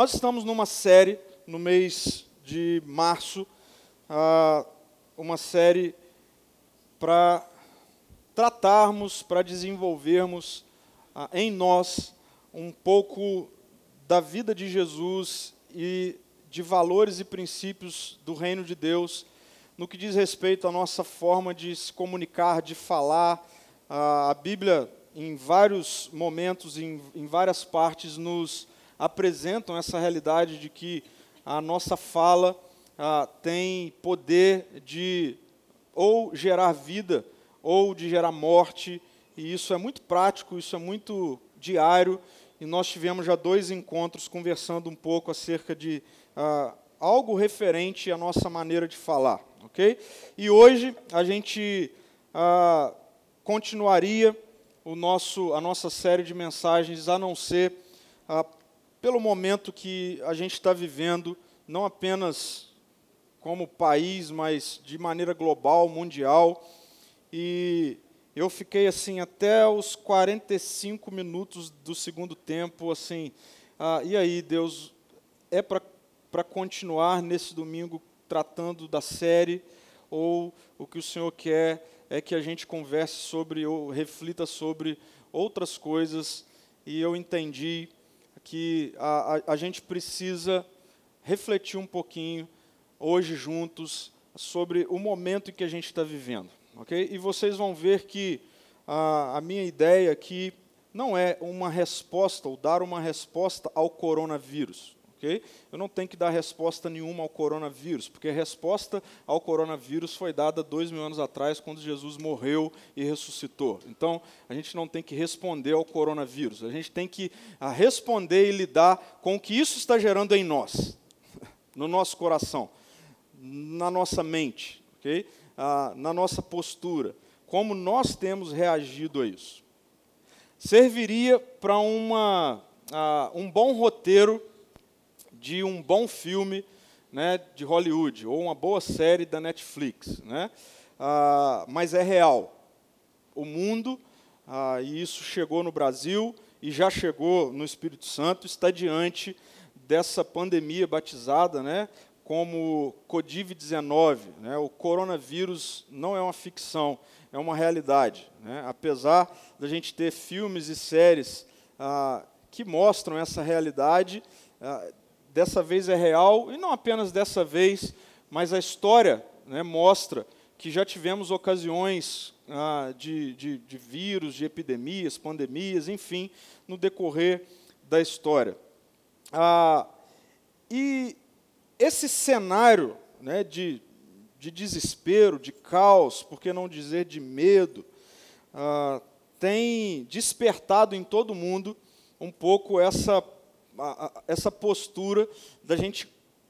Nós estamos numa série no mês de março, uh, uma série para tratarmos, para desenvolvermos uh, em nós um pouco da vida de Jesus e de valores e princípios do reino de Deus no que diz respeito à nossa forma de se comunicar, de falar. Uh, a Bíblia, em vários momentos, em várias partes, nos apresentam essa realidade de que a nossa fala ah, tem poder de ou gerar vida ou de gerar morte, e isso é muito prático, isso é muito diário, e nós tivemos já dois encontros conversando um pouco acerca de ah, algo referente à nossa maneira de falar, ok? E hoje a gente ah, continuaria o nosso, a nossa série de mensagens, a não ser ah, pelo momento que a gente está vivendo, não apenas como país, mas de maneira global, mundial. E eu fiquei assim até os 45 minutos do segundo tempo, assim, ah, e aí, Deus, é para continuar nesse domingo tratando da série, ou o que o Senhor quer é que a gente converse sobre, ou reflita sobre outras coisas, e eu entendi que a, a, a gente precisa refletir um pouquinho hoje juntos sobre o momento em que a gente está vivendo, ok? E vocês vão ver que a, a minha ideia aqui não é uma resposta ou dar uma resposta ao coronavírus, Eu não tenho que dar resposta nenhuma ao coronavírus, porque a resposta ao coronavírus foi dada dois mil anos atrás, quando Jesus morreu e ressuscitou. Então, a gente não tem que responder ao coronavírus, a gente tem que responder e lidar com o que isso está gerando em nós, no nosso coração, na nossa mente, ah, na nossa postura, como nós temos reagido a isso. Serviria para uma, ah, um bom roteiro de um bom filme né, de Hollywood ou uma boa série da Netflix. Né? Ah, mas é real. O mundo, ah, e isso chegou no Brasil e já chegou no Espírito Santo, está diante dessa pandemia batizada né, como Covid-19. Né? O coronavírus não é uma ficção, é uma realidade. Né? Apesar da gente ter filmes e séries ah, que mostram essa realidade, ah, dessa vez é real, e não apenas dessa vez, mas a história né, mostra que já tivemos ocasiões ah, de, de, de vírus, de epidemias, pandemias, enfim, no decorrer da história. Ah, e esse cenário né, de, de desespero, de caos, por que não dizer de medo, ah, tem despertado em todo mundo um pouco essa essa postura da gente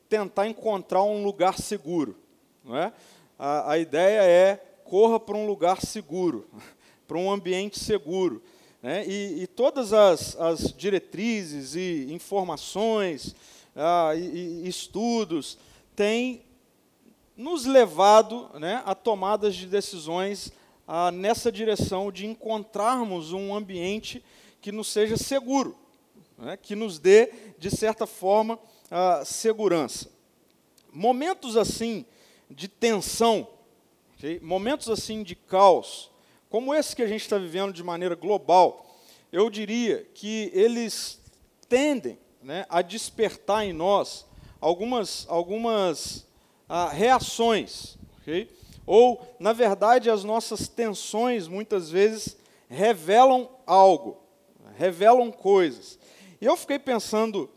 tentar encontrar um lugar seguro. Não é? a, a ideia é corra para um lugar seguro, para um ambiente seguro. Né? E, e, todas as, as, diretrizes e informações ah, e, e, estudos têm nos levado né, a tomadas de decisões ah, nessa direção de encontrarmos um ambiente que nos seja seguro né, que nos dê, de certa forma, segurança. Momentos assim de tensão, okay? momentos assim de caos, como esse que a gente está vivendo de maneira global, eu diria que eles tendem né, a despertar em nós algumas, algumas ah, reações. Okay? Ou, na verdade, as nossas tensões muitas vezes revelam algo, revelam coisas. E eu fiquei pensando,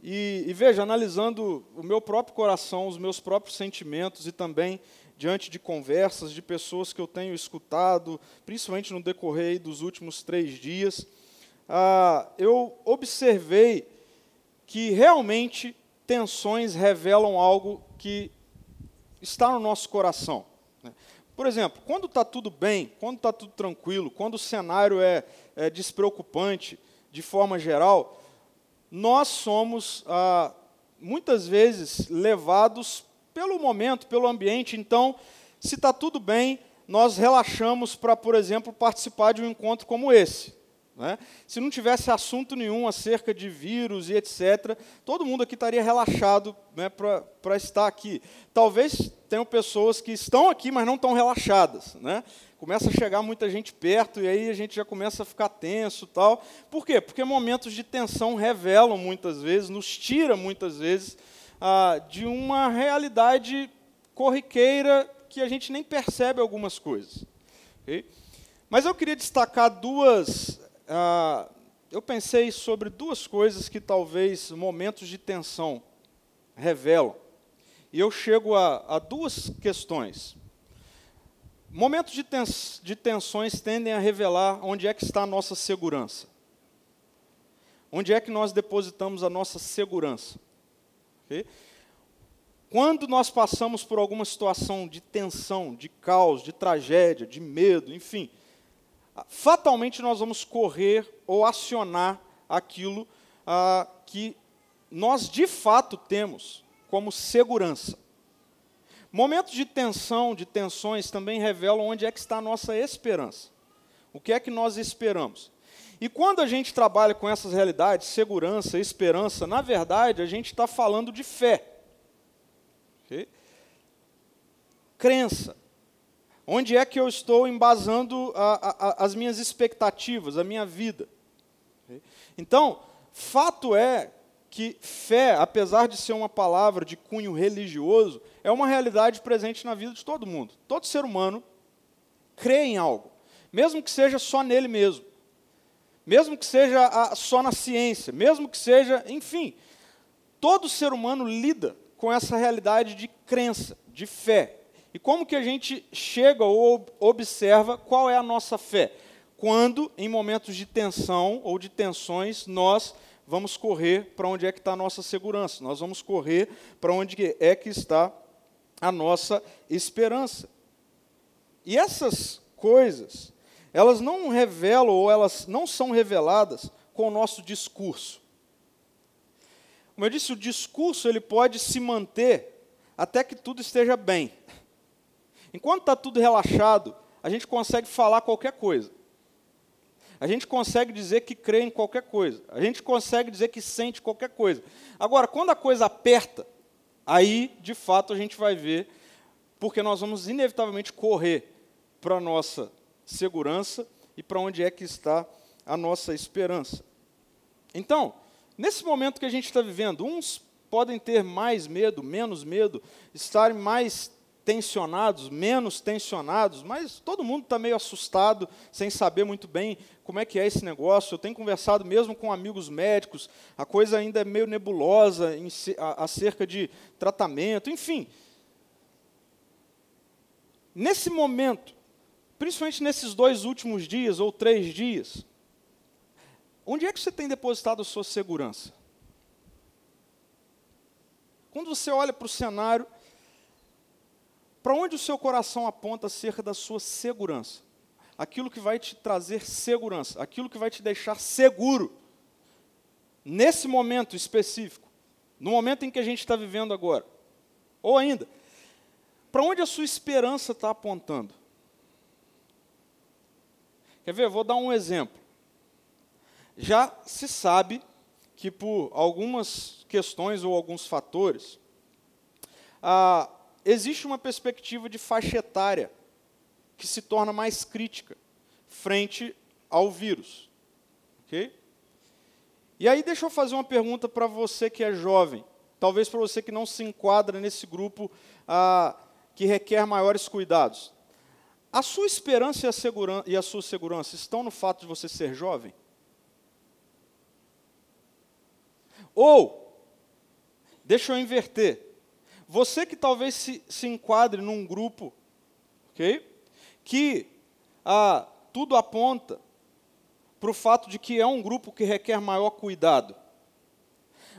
e, e, veja, analisando o meu próprio coração, os meus próprios sentimentos e também diante de conversas de pessoas que eu tenho escutado, principalmente no decorrer dos últimos três dias, ah, eu observei que realmente tensões revelam algo que está no nosso coração. Né? Por exemplo, quando está tudo bem, quando está tudo tranquilo, quando o cenário é, é despreocupante, de forma geral, nós somos ah, muitas vezes levados pelo momento, pelo ambiente. Então, se está tudo bem, nós relaxamos para, por exemplo, participar de um encontro como esse. Né? Se não tivesse assunto nenhum acerca de vírus e etc., todo mundo aqui estaria relaxado né, para estar aqui. Talvez tenham pessoas que estão aqui, mas não estão relaxadas. Né? Começa a chegar muita gente perto e aí a gente já começa a ficar tenso tal. Por quê? Porque momentos de tensão revelam muitas vezes, nos tira muitas vezes ah, de uma realidade corriqueira que a gente nem percebe algumas coisas. Okay? Mas eu queria destacar duas ah, eu pensei sobre duas coisas que talvez momentos de tensão revelam. E eu chego a, a duas questões. Momentos de, de tensões tendem a revelar onde é que está a nossa segurança. Onde é que nós depositamos a nossa segurança. Okay? Quando nós passamos por alguma situação de tensão, de caos, de tragédia, de medo, enfim, fatalmente nós vamos correr ou acionar aquilo ah, que nós de fato temos como segurança. Momentos de tensão, de tensões, também revelam onde é que está a nossa esperança. O que é que nós esperamos? E quando a gente trabalha com essas realidades, segurança, esperança, na verdade, a gente está falando de fé. Okay? Crença. Onde é que eu estou embasando a, a, as minhas expectativas, a minha vida? Então, fato é que fé, apesar de ser uma palavra de cunho religioso, é uma realidade presente na vida de todo mundo. Todo ser humano crê em algo, mesmo que seja só nele mesmo, mesmo que seja só na ciência, mesmo que seja, enfim, todo ser humano lida com essa realidade de crença, de fé. E como que a gente chega ou observa qual é a nossa fé? Quando, em momentos de tensão ou de tensões, nós vamos correr para onde é que está a nossa segurança, nós vamos correr para onde é que está a nossa esperança. E essas coisas, elas não revelam ou elas não são reveladas com o nosso discurso. Como eu disse, o discurso ele pode se manter até que tudo esteja bem. Enquanto está tudo relaxado, a gente consegue falar qualquer coisa. A gente consegue dizer que crê em qualquer coisa. A gente consegue dizer que sente qualquer coisa. Agora, quando a coisa aperta, aí, de fato, a gente vai ver, porque nós vamos inevitavelmente correr para a nossa segurança e para onde é que está a nossa esperança. Então, nesse momento que a gente está vivendo, uns podem ter mais medo, menos medo, estarem mais tensionados, menos tensionados, mas todo mundo está meio assustado, sem saber muito bem como é que é esse negócio. Eu tenho conversado mesmo com amigos médicos, a coisa ainda é meio nebulosa em, a, acerca de tratamento, enfim. Nesse momento, principalmente nesses dois últimos dias ou três dias, onde é que você tem depositado a sua segurança? Quando você olha para o cenário para onde o seu coração aponta acerca da sua segurança? Aquilo que vai te trazer segurança, aquilo que vai te deixar seguro. Nesse momento específico, no momento em que a gente está vivendo agora. Ou ainda, para onde a sua esperança está apontando? Quer ver? Vou dar um exemplo. Já se sabe que por algumas questões ou alguns fatores, a, existe uma perspectiva de faixa etária que se torna mais crítica frente ao vírus. Ok? E aí deixa eu fazer uma pergunta para você que é jovem, talvez para você que não se enquadra nesse grupo ah, que requer maiores cuidados. A sua esperança e a, e a sua segurança estão no fato de você ser jovem? Ou, deixa eu inverter, você que talvez se, se enquadre num grupo, ok? Que ah, tudo aponta para o fato de que é um grupo que requer maior cuidado.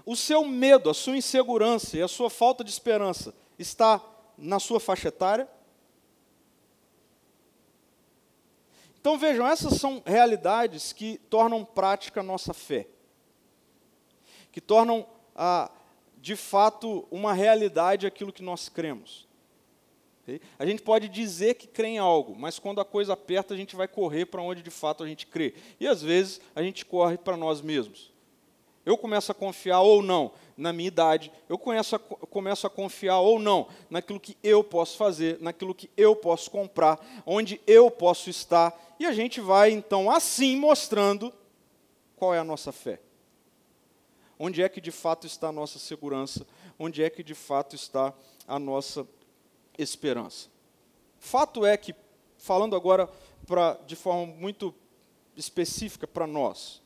O seu medo, a sua insegurança e a sua falta de esperança está na sua faixa etária? Então vejam, essas são realidades que tornam prática a nossa fé, que tornam a, de fato uma realidade aquilo que nós cremos. A gente pode dizer que crê em algo, mas quando a coisa aperta, a gente vai correr para onde de fato a gente crê. E às vezes a gente corre para nós mesmos. Eu começo a confiar ou não na minha idade, eu começo a, começo a confiar ou não naquilo que eu posso fazer, naquilo que eu posso comprar, onde eu posso estar, e a gente vai então assim mostrando qual é a nossa fé. Onde é que de fato está a nossa segurança? Onde é que de fato está a nossa esperança? Fato é que, falando agora pra, de forma muito específica para nós,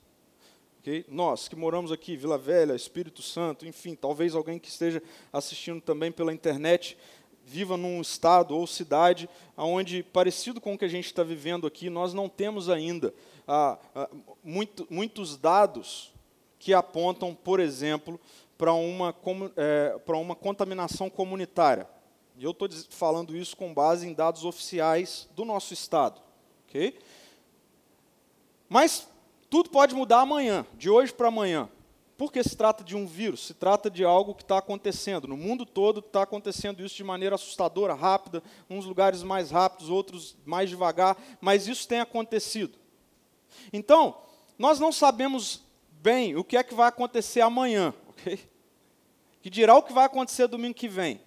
okay? nós que moramos aqui, Vila Velha, Espírito Santo, enfim, talvez alguém que esteja assistindo também pela internet, viva num estado ou cidade onde, parecido com o que a gente está vivendo aqui, nós não temos ainda ah, ah, muito, muitos dados que apontam, por exemplo, para uma, é, uma contaminação comunitária. E eu estou falando isso com base em dados oficiais do nosso Estado. Okay? Mas tudo pode mudar amanhã, de hoje para amanhã. Porque se trata de um vírus, se trata de algo que está acontecendo. No mundo todo está acontecendo isso de maneira assustadora, rápida, uns lugares mais rápidos, outros mais devagar, mas isso tem acontecido. Então, nós não sabemos bem o que é que vai acontecer amanhã, ok? Que dirá o que vai acontecer domingo que vem.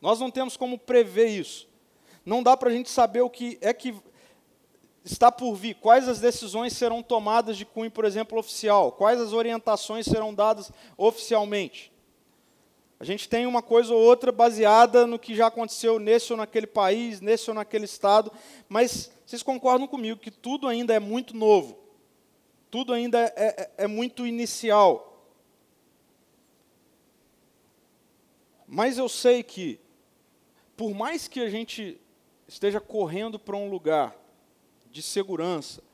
Nós não temos como prever isso. Não dá para a gente saber o que é que está por vir, quais as decisões serão tomadas de cunho, por exemplo, oficial, quais as orientações serão dadas oficialmente. A gente tem uma coisa ou outra baseada no que já aconteceu nesse ou naquele país, nesse ou naquele estado, mas vocês concordam comigo que tudo ainda é muito novo tudo ainda é, é, é muito inicial. Mas eu sei que, por mais que a gente esteja correndo para um lugar de segurança,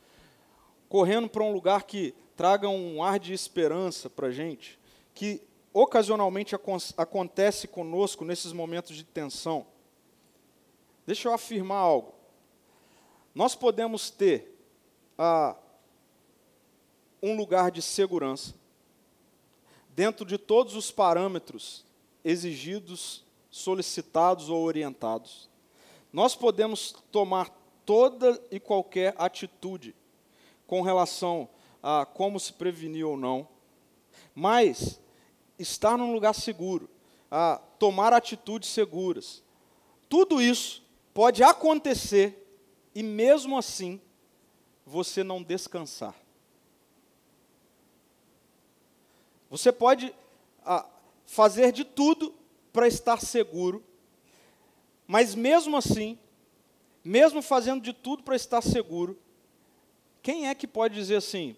correndo para um lugar que traga um ar de esperança para a gente, que ocasionalmente acontece conosco nesses momentos de tensão. Deixa eu afirmar algo. Nós podemos ter a um lugar de segurança, dentro de todos os parâmetros exigidos, solicitados ou orientados. Nós podemos tomar toda e qualquer atitude com relação a como se prevenir ou não, mas estar num lugar seguro, a tomar atitudes seguras, tudo isso pode acontecer e mesmo assim você não descansar. Você pode ah, fazer de tudo para estar seguro, mas mesmo assim, mesmo fazendo de tudo para estar seguro, quem é que pode dizer assim: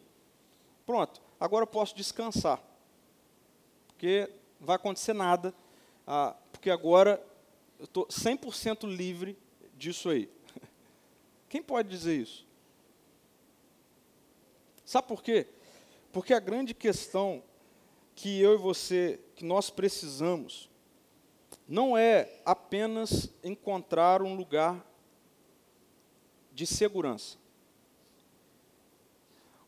pronto, agora eu posso descansar, porque não vai acontecer nada, ah, porque agora eu estou 100% livre disso aí. Quem pode dizer isso? Sabe por quê? Porque a grande questão que eu e você, que nós precisamos, não é apenas encontrar um lugar de segurança.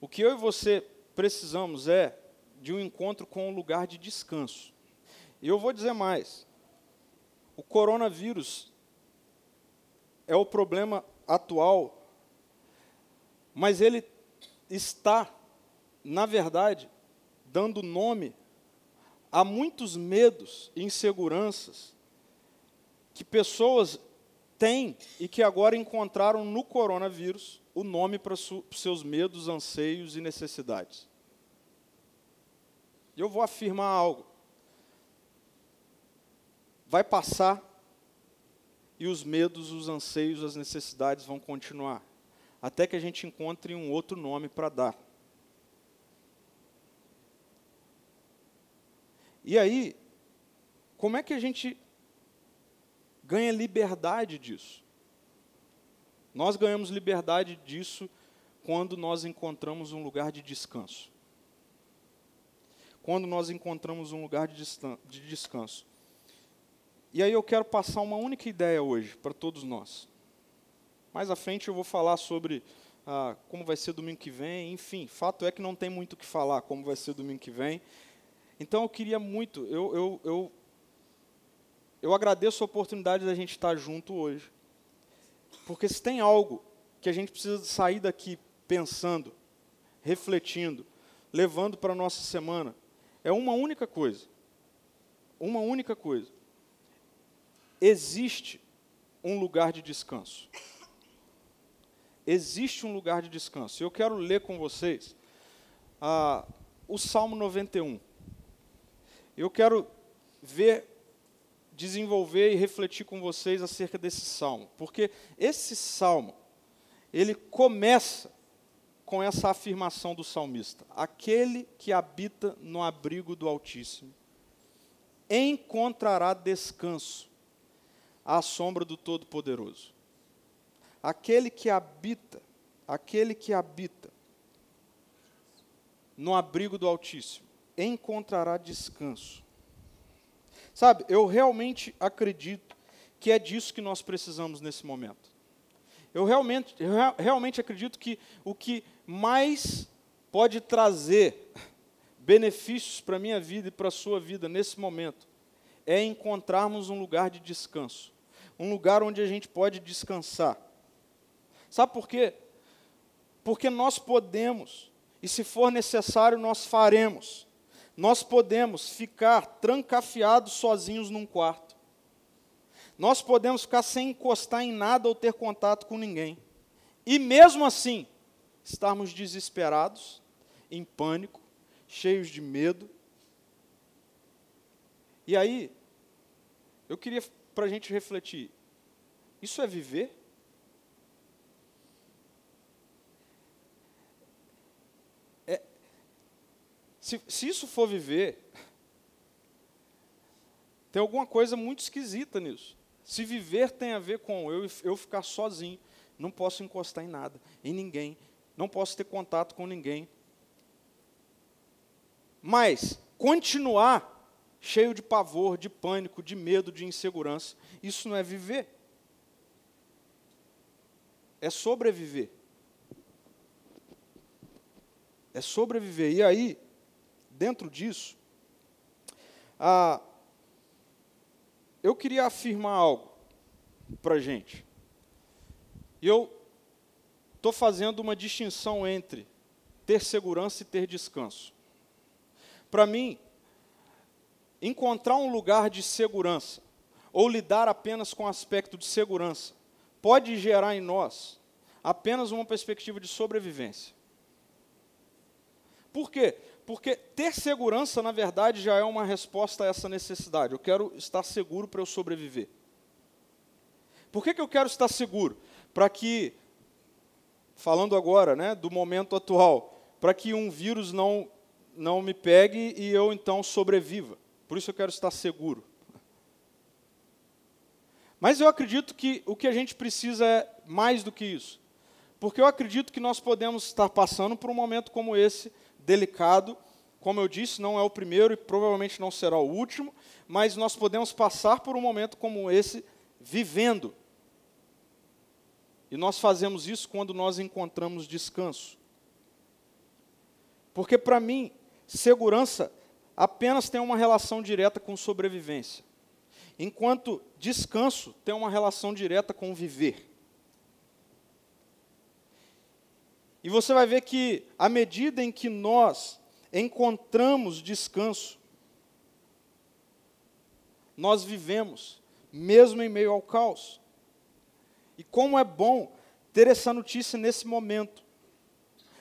O que eu e você precisamos é de um encontro com um lugar de descanso. E eu vou dizer mais: o coronavírus é o problema atual, mas ele está, na verdade, dando nome a muitos medos e inseguranças que pessoas têm e que agora encontraram no coronavírus o nome para seus medos, anseios e necessidades. Eu vou afirmar algo. Vai passar e os medos, os anseios, as necessidades vão continuar, até que a gente encontre um outro nome para dar. E aí, como é que a gente ganha liberdade disso? Nós ganhamos liberdade disso quando nós encontramos um lugar de descanso. Quando nós encontramos um lugar de descanso. E aí eu quero passar uma única ideia hoje para todos nós. Mais à frente eu vou falar sobre ah, como vai ser domingo que vem, enfim, fato é que não tem muito o que falar como vai ser domingo que vem. Então eu queria muito, eu, eu, eu, eu agradeço a oportunidade da gente estar junto hoje. Porque se tem algo que a gente precisa sair daqui pensando, refletindo, levando para a nossa semana, é uma única coisa. Uma única coisa. Existe um lugar de descanso. Existe um lugar de descanso. Eu quero ler com vocês ah, o Salmo 91. Eu quero ver, desenvolver e refletir com vocês acerca desse salmo, porque esse salmo ele começa com essa afirmação do salmista: aquele que habita no abrigo do Altíssimo encontrará descanso à sombra do Todo-Poderoso. Aquele que habita, aquele que habita no abrigo do Altíssimo encontrará descanso. Sabe, eu realmente acredito que é disso que nós precisamos nesse momento. Eu realmente, eu realmente acredito que o que mais pode trazer benefícios para a minha vida e para a sua vida nesse momento é encontrarmos um lugar de descanso, um lugar onde a gente pode descansar. Sabe por quê? Porque nós podemos, e se for necessário, nós faremos nós podemos ficar trancafiados sozinhos num quarto. Nós podemos ficar sem encostar em nada ou ter contato com ninguém. E mesmo assim, estarmos desesperados, em pânico, cheios de medo. E aí, eu queria para a gente refletir: isso é viver? Se, se isso for viver, tem alguma coisa muito esquisita nisso. Se viver tem a ver com eu, eu ficar sozinho, não posso encostar em nada, em ninguém, não posso ter contato com ninguém. Mas continuar cheio de pavor, de pânico, de medo, de insegurança, isso não é viver. É sobreviver. É sobreviver. E aí, dentro disso, ah, eu queria afirmar algo para a gente. Eu estou fazendo uma distinção entre ter segurança e ter descanso. Para mim, encontrar um lugar de segurança, ou lidar apenas com o aspecto de segurança, pode gerar em nós apenas uma perspectiva de sobrevivência. Por quê? Porque ter segurança, na verdade, já é uma resposta a essa necessidade. Eu quero estar seguro para eu sobreviver. Por que, que eu quero estar seguro? Para que, falando agora né, do momento atual, para que um vírus não, não me pegue e eu então sobreviva. Por isso eu quero estar seguro. Mas eu acredito que o que a gente precisa é mais do que isso. Porque eu acredito que nós podemos estar passando por um momento como esse delicado. Como eu disse, não é o primeiro e provavelmente não será o último, mas nós podemos passar por um momento como esse vivendo. E nós fazemos isso quando nós encontramos descanso. Porque para mim, segurança apenas tem uma relação direta com sobrevivência, enquanto descanso tem uma relação direta com viver. E você vai ver que, à medida em que nós encontramos descanso, nós vivemos, mesmo em meio ao caos. E como é bom ter essa notícia nesse momento.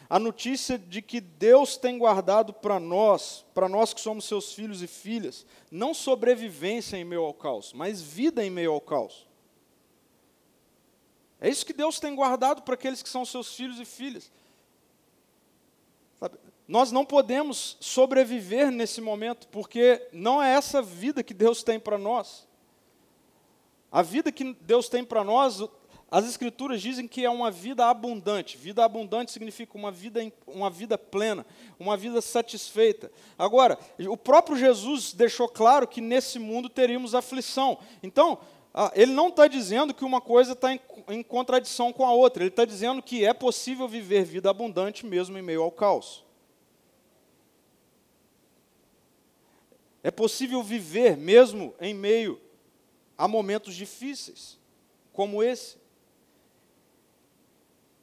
A notícia de que Deus tem guardado para nós, para nós que somos seus filhos e filhas, não sobrevivência em meio ao caos, mas vida em meio ao caos. É isso que Deus tem guardado para aqueles que são seus filhos e filhas. Sabe? Nós não podemos sobreviver nesse momento, porque não é essa vida que Deus tem para nós. A vida que Deus tem para nós, as Escrituras dizem que é uma vida abundante. Vida abundante significa uma vida, uma vida plena, uma vida satisfeita. Agora, o próprio Jesus deixou claro que nesse mundo teríamos aflição. Então, ah, ele não está dizendo que uma coisa está em, em contradição com a outra, ele está dizendo que é possível viver vida abundante mesmo em meio ao caos. É possível viver mesmo em meio há momentos difíceis, como esse.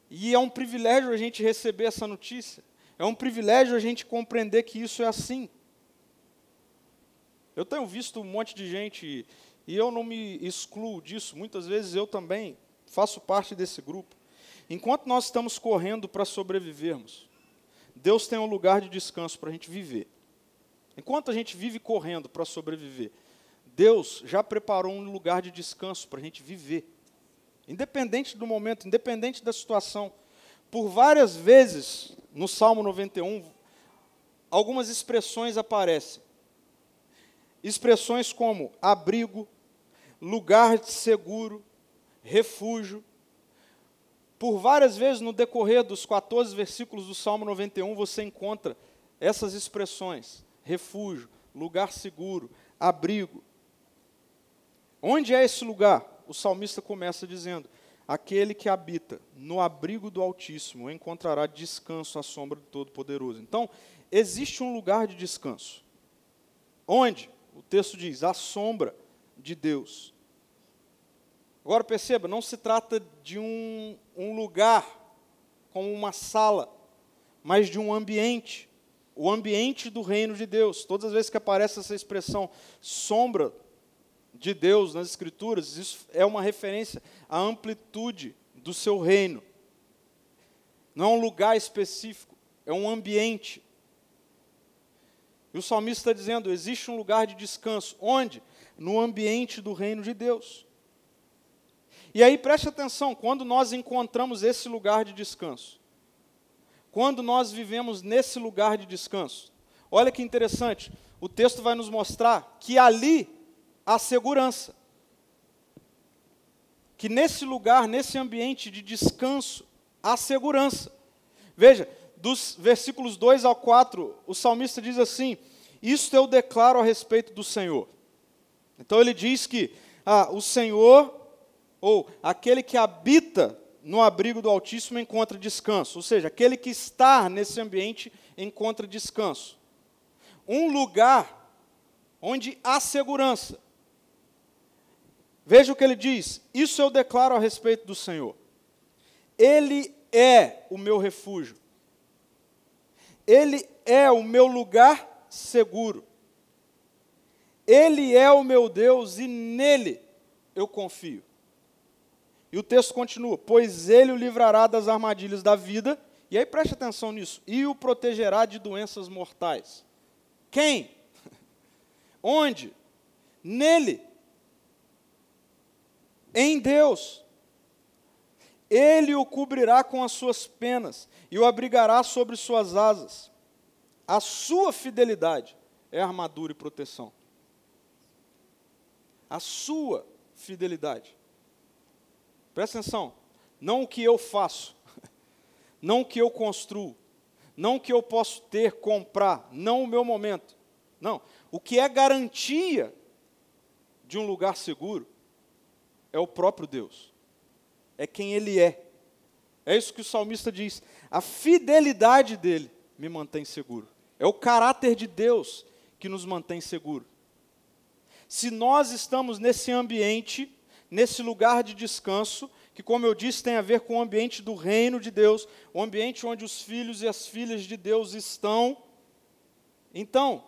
E é um privilégio a gente receber essa notícia. É um privilégio a gente compreender que isso é assim. Eu tenho visto um monte de gente, e eu não me excluo disso, muitas vezes eu também faço parte desse grupo. Enquanto nós estamos correndo para sobrevivermos, Deus tem um lugar de descanso para a gente viver. Enquanto a gente vive correndo para sobreviver, Deus já preparou um lugar de descanso para a gente viver. Independente do momento, independente da situação. Por várias vezes, no Salmo 91, algumas expressões aparecem. Expressões como abrigo, lugar seguro, refúgio. Por várias vezes no decorrer dos 14 versículos do Salmo 91, você encontra essas expressões: refúgio, lugar seguro, abrigo. Onde é esse lugar? O salmista começa dizendo: Aquele que habita no abrigo do Altíssimo encontrará descanso à sombra do Todo-Poderoso. Então, existe um lugar de descanso. Onde? O texto diz: a sombra de Deus. Agora perceba, não se trata de um, um lugar como uma sala, mas de um ambiente. O ambiente do reino de Deus. Todas as vezes que aparece essa expressão sombra de Deus nas Escrituras, isso é uma referência à amplitude do seu reino. Não é um lugar específico, é um ambiente. E o salmista está dizendo: existe um lugar de descanso. Onde? No ambiente do reino de Deus. E aí preste atenção, quando nós encontramos esse lugar de descanso, quando nós vivemos nesse lugar de descanso, olha que interessante, o texto vai nos mostrar que ali há segurança. Que nesse lugar, nesse ambiente de descanso, há segurança. Veja, dos versículos 2 ao 4, o salmista diz assim: Isto eu declaro a respeito do Senhor. Então ele diz que ah, o Senhor, ou aquele que habita no abrigo do Altíssimo, encontra descanso. Ou seja, aquele que está nesse ambiente encontra descanso. Um lugar onde há segurança. Veja o que ele diz: Isso eu declaro a respeito do Senhor. Ele é o meu refúgio. Ele é o meu lugar seguro. Ele é o meu Deus e nele eu confio. E o texto continua: Pois ele o livrará das armadilhas da vida, e aí preste atenção nisso, e o protegerá de doenças mortais. Quem? Onde? Nele em Deus. Ele o cobrirá com as suas penas e o abrigará sobre suas asas. A sua fidelidade é armadura e proteção. A sua fidelidade. Presta atenção. Não o que eu faço, não o que eu construo, não o que eu posso ter, comprar, não o meu momento. Não. O que é garantia de um lugar seguro é o próprio Deus, é quem Ele é. É isso que o salmista diz. A fidelidade dele me mantém seguro. É o caráter de Deus que nos mantém seguro. Se nós estamos nesse ambiente, nesse lugar de descanso, que, como eu disse, tem a ver com o ambiente do reino de Deus, o ambiente onde os filhos e as filhas de Deus estão, então,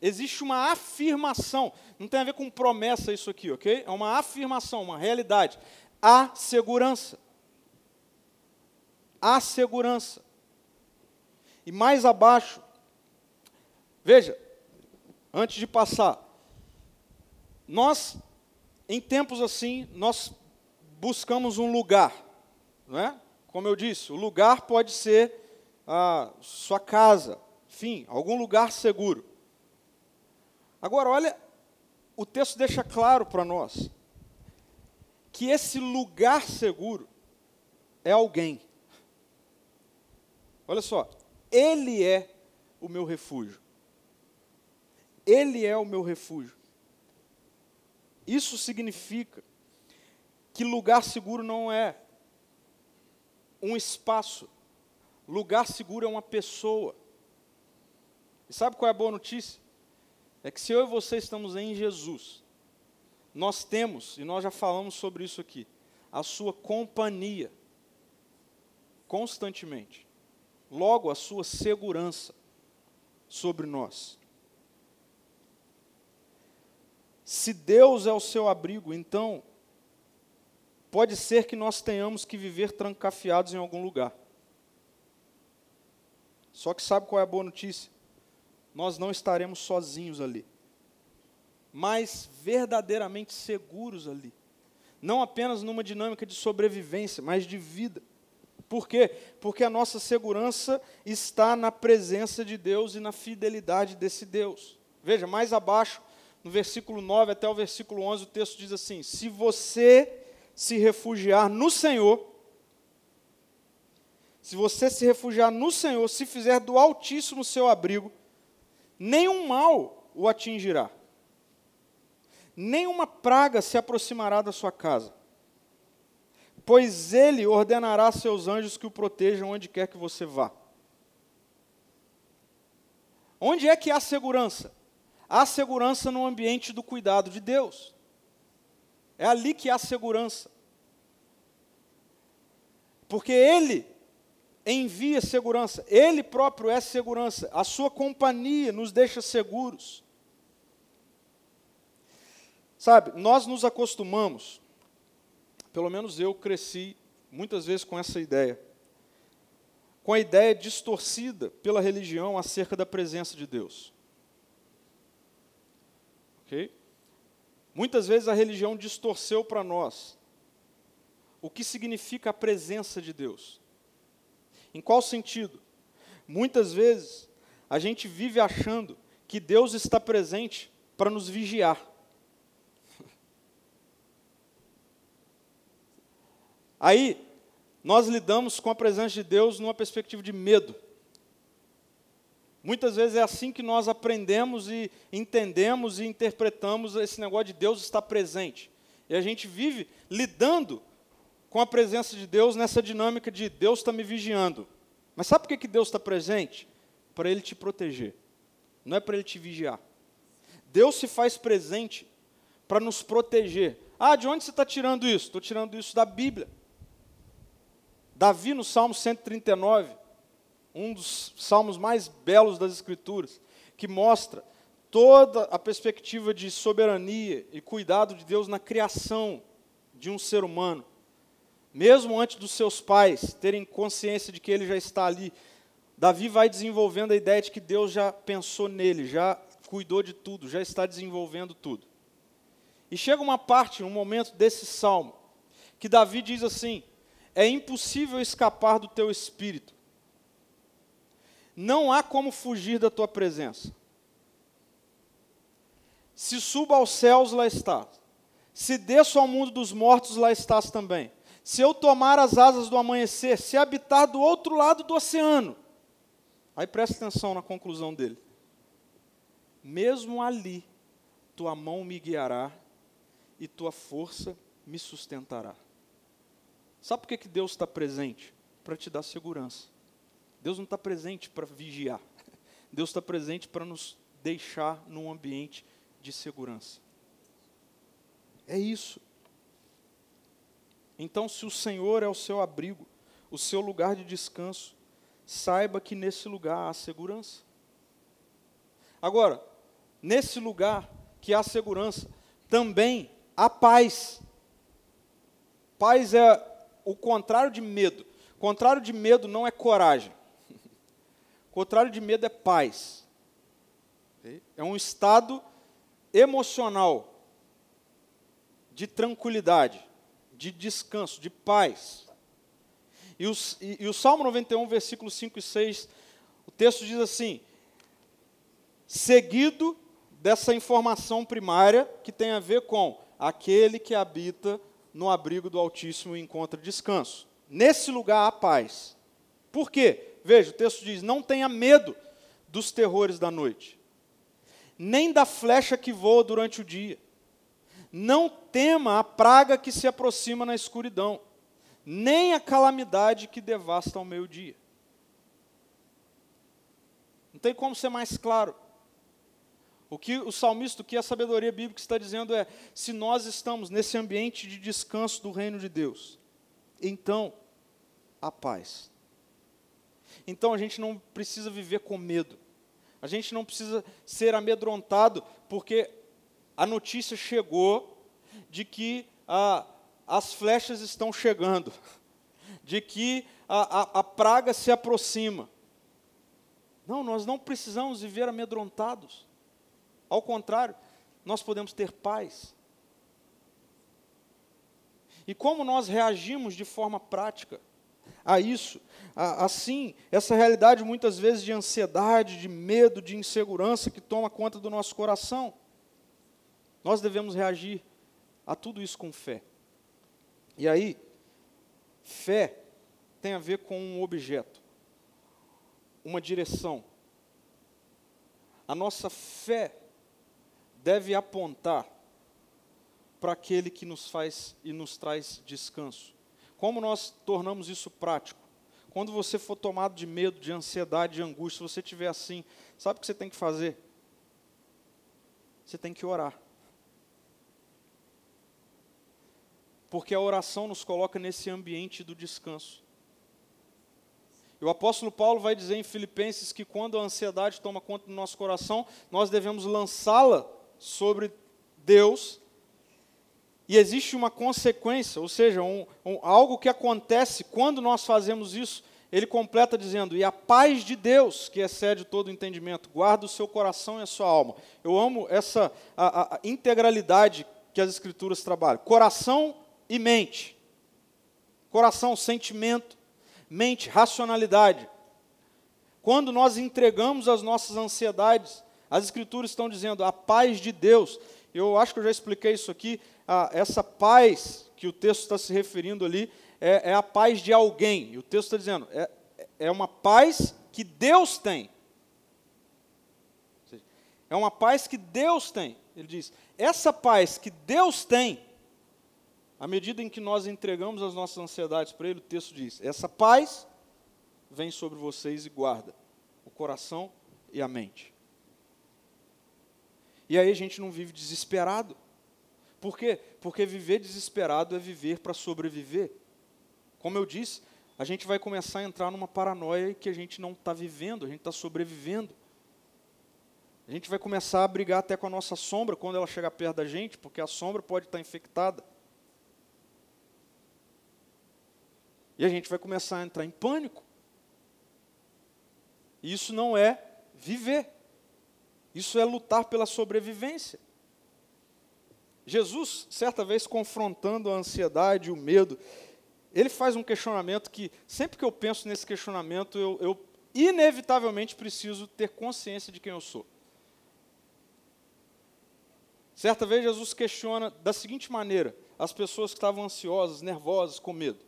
existe uma afirmação. Não tem a ver com promessa isso aqui, ok? É uma afirmação, uma realidade. Há segurança. Há segurança. E mais abaixo, veja, antes de passar, nós, em tempos assim, nós buscamos um lugar, não é? Como eu disse, o lugar pode ser a sua casa, enfim, algum lugar seguro. Agora, olha, o texto deixa claro para nós que esse lugar seguro é alguém. Olha só, ele é o meu refúgio. Ele é o meu refúgio. Isso significa que lugar seguro não é um espaço. Lugar seguro é uma pessoa. E sabe qual é a boa notícia? é que se eu e você estamos em Jesus, nós temos, e nós já falamos sobre isso aqui, a sua companhia, constantemente. Logo, a sua segurança sobre nós. Se Deus é o seu abrigo, então pode ser que nós tenhamos que viver trancafiados em algum lugar. Só que sabe qual é a boa notícia? Nós não estaremos sozinhos ali, mas verdadeiramente seguros ali. Não apenas numa dinâmica de sobrevivência, mas de vida. Por quê? Porque a nossa segurança está na presença de Deus e na fidelidade desse Deus. Veja, mais abaixo, no versículo 9 até o versículo 11, o texto diz assim: Se você se refugiar no Senhor, se você se refugiar no Senhor, se fizer do Altíssimo seu abrigo, nenhum mal o atingirá, nenhuma praga se aproximará da sua casa, pois ele ordenará seus anjos que o protejam onde quer que você vá. Onde é que há segurança? Há segurança no ambiente do cuidado de Deus. É ali que há segurança. Porque Ele envia segurança, Ele próprio é segurança, a Sua companhia nos deixa seguros. Sabe, nós nos acostumamos, pelo menos eu cresci muitas vezes com essa ideia, com a ideia distorcida pela religião acerca da presença de Deus. Ok? Muitas vezes a religião distorceu para nós o que significa a presença de Deus. Em qual sentido? Muitas vezes a gente vive achando que Deus está presente para nos vigiar. Aí, nós lidamos com a presença de Deus numa perspectiva de medo. Muitas vezes é assim que nós aprendemos e entendemos e interpretamos esse negócio de Deus estar presente. E a gente vive lidando com a presença de Deus nessa dinâmica de Deus está me vigiando. Mas sabe por que, que Deus está presente? Para Ele te proteger, não é para Ele te vigiar. Deus se faz presente para nos proteger. Ah, de onde você está tirando isso? Estou tirando isso da Bíblia. Davi, no Salmo 139, um dos salmos mais belos das Escrituras, que mostra toda a perspectiva de soberania e cuidado de Deus na criação de um ser humano. Mesmo antes dos seus pais terem consciência de que ele já está ali, Davi vai desenvolvendo a ideia de que Deus já pensou nele, já cuidou de tudo, já está desenvolvendo tudo. E chega uma parte, um momento desse salmo, que Davi diz assim: É impossível escapar do teu espírito não há como fugir da tua presença. Se suba aos céus, lá estás. Se desço ao mundo dos mortos, lá estás também. Se eu tomar as asas do amanhecer, se habitar do outro lado do oceano. Aí presta atenção na conclusão dele. Mesmo ali, tua mão me guiará e tua força me sustentará. Sabe por que, que Deus está presente? Para te dar segurança. Deus não está presente para vigiar. Deus está presente para nos deixar num ambiente de segurança. É isso. Então, se o Senhor é o seu abrigo, o seu lugar de descanso, saiba que nesse lugar há segurança. Agora, nesse lugar que há segurança, também há paz. Paz é o contrário de medo. O contrário de medo não é coragem. O contrário de medo é paz. É um estado emocional de tranquilidade, de descanso, de paz. E, os, e, e o Salmo 91, versículos 5 e 6, o texto diz assim: seguido dessa informação primária que tem a ver com aquele que habita no abrigo do Altíssimo e encontra descanso. Nesse lugar há paz. Por quê? Veja, o texto diz: Não tenha medo dos terrores da noite, nem da flecha que voa durante o dia. Não tema a praga que se aproxima na escuridão, nem a calamidade que devasta ao meio-dia. Não tem como ser mais claro. O que o salmista, o que a sabedoria bíblica está dizendo é: se nós estamos nesse ambiente de descanso do reino de Deus, então há paz. Então a gente não precisa viver com medo. A gente não precisa ser amedrontado, porque a notícia chegou de que ah, as flechas estão chegando, de que a, a, a praga se aproxima. Não, nós não precisamos viver amedrontados. Ao contrário, nós podemos ter paz. E como nós reagimos de forma prática? A isso. Assim, essa realidade muitas vezes de ansiedade, de medo, de insegurança que toma conta do nosso coração. Nós devemos reagir a tudo isso com fé. E aí, fé tem a ver com um objeto, uma direção. A nossa fé deve apontar para aquele que nos faz e nos traz descanso. Como nós tornamos isso prático? Quando você for tomado de medo, de ansiedade, de angústia, se você estiver assim, sabe o que você tem que fazer? Você tem que orar. Porque a oração nos coloca nesse ambiente do descanso. E o apóstolo Paulo vai dizer em Filipenses que quando a ansiedade toma conta do nosso coração, nós devemos lançá-la sobre Deus e existe uma consequência, ou seja, um, um, algo que acontece quando nós fazemos isso. Ele completa dizendo: E a paz de Deus, que excede todo o entendimento, guarda o seu coração e a sua alma. Eu amo essa a, a integralidade que as Escrituras trabalham: coração e mente. Coração, sentimento, mente, racionalidade. Quando nós entregamos as nossas ansiedades, as Escrituras estão dizendo: a paz de Deus. Eu acho que eu já expliquei isso aqui ah, essa paz que o texto está se referindo ali é, é a paz de alguém. E o texto está dizendo, é, é uma paz que Deus tem. É uma paz que Deus tem. Ele diz: essa paz que Deus tem, à medida em que nós entregamos as nossas ansiedades para Ele, o texto diz: essa paz vem sobre vocês e guarda o coração e a mente. E aí a gente não vive desesperado. Por quê? Porque viver desesperado é viver para sobreviver. Como eu disse, a gente vai começar a entrar numa paranoia que a gente não está vivendo, a gente está sobrevivendo. A gente vai começar a brigar até com a nossa sombra quando ela chegar perto da gente, porque a sombra pode estar tá infectada. E a gente vai começar a entrar em pânico. E isso não é viver. Isso é lutar pela sobrevivência. Jesus, certa vez confrontando a ansiedade, o medo, ele faz um questionamento que, sempre que eu penso nesse questionamento, eu, eu inevitavelmente preciso ter consciência de quem eu sou. Certa vez Jesus questiona da seguinte maneira as pessoas que estavam ansiosas, nervosas, com medo.